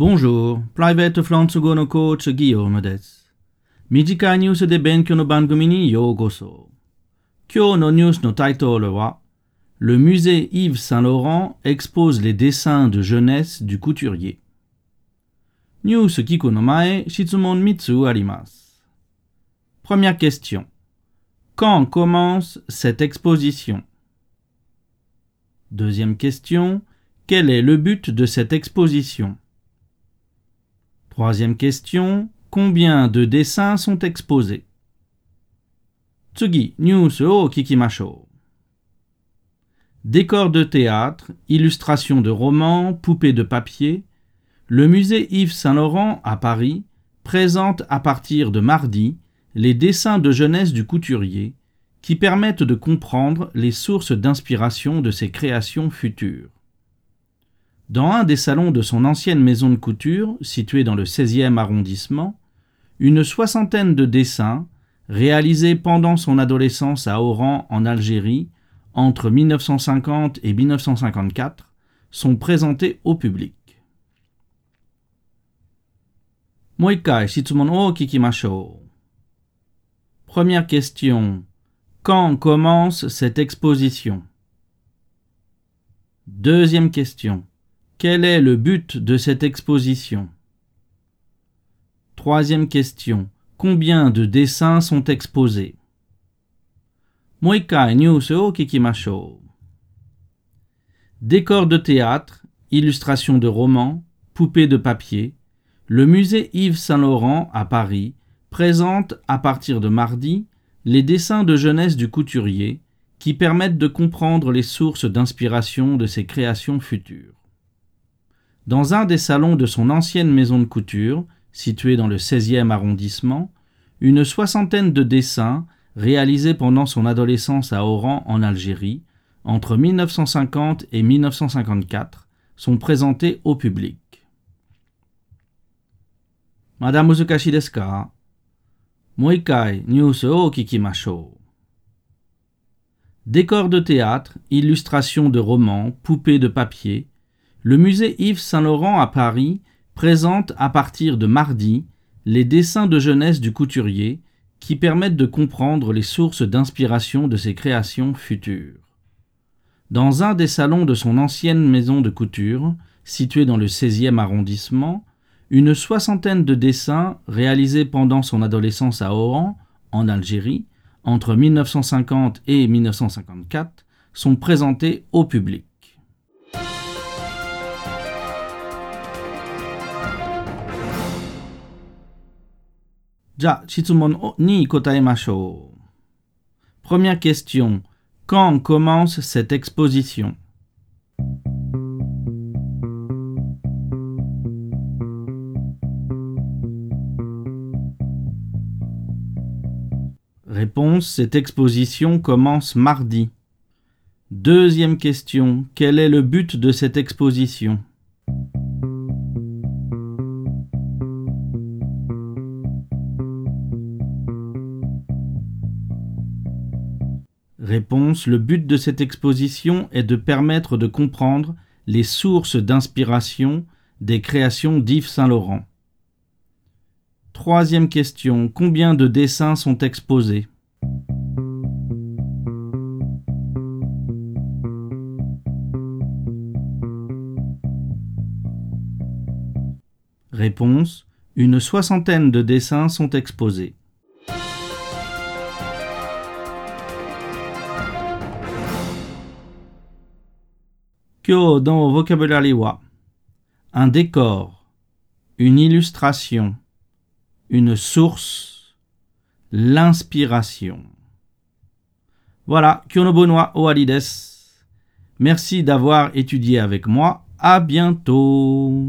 ボンジュール、プライベートフランス語のコーチギヨームです。短いニュースで勉強の番組にようこそ。今日のニュースのタイトルは、Le musée Yves Saint-Laurent expose les dessins de jeunesse du couturier. ニュース聞くの前、質問3つあります。Première question. Quand commence cette exposition? Deuxième question. Quel est le but de cette exposition? Troisième question. Combien de dessins sont exposés? Tsugi, news o kikimashou. Décor de théâtre, illustration de romans, poupées de papier, le musée Yves Saint-Laurent à Paris présente à partir de mardi les dessins de jeunesse du couturier qui permettent de comprendre les sources d'inspiration de ses créations futures. Dans un des salons de son ancienne maison de couture, située dans le 16e arrondissement, une soixantaine de dessins, réalisés pendant son adolescence à Oran en Algérie, entre 1950 et 1954, sont présentés au public. Première question. Quand commence cette exposition? Deuxième question. Quel est le but de cette exposition? Troisième question. Combien de dessins sont exposés? Décor de théâtre, illustration de romans, poupées de papier, le musée Yves Saint-Laurent à Paris présente à partir de mardi les dessins de jeunesse du couturier qui permettent de comprendre les sources d'inspiration de ses créations futures. Dans un des salons de son ancienne maison de couture, située dans le 16e arrondissement, une soixantaine de dessins réalisés pendant son adolescence à Oran en Algérie, entre 1950 et 1954, sont présentés au public. Madame Uzukashi desu ka? Moikai news o. Décors de théâtre, illustrations de romans, poupées de papier, le musée Yves Saint-Laurent à Paris présente à partir de mardi les dessins de jeunesse du couturier qui permettent de comprendre les sources d'inspiration de ses créations futures. Dans un des salons de son ancienne maison de couture, située dans le 16e arrondissement, une soixantaine de dessins réalisés pendant son adolescence à Oran, en Algérie, entre 1950 et 1954, sont présentés au public. じゃあ、質問に答えましょう。Première question. Quand commence cette exposition? Réponse. Cette exposition commence mardi. Deuxième question. Quel est le but de cette exposition? Réponse. Le but de cette exposition est de permettre de comprendre les sources d'inspiration des créations d'Yves Saint-Laurent. Troisième question. Combien de dessins sont exposés? Réponse. Une soixantaine de dessins sont exposés. Kyo dans vocabulaire. Un décor, une illustration, une source, l'inspiration. Voilà, Kyonobonoa Oalides. Merci d'avoir étudié avec moi. À bientôt.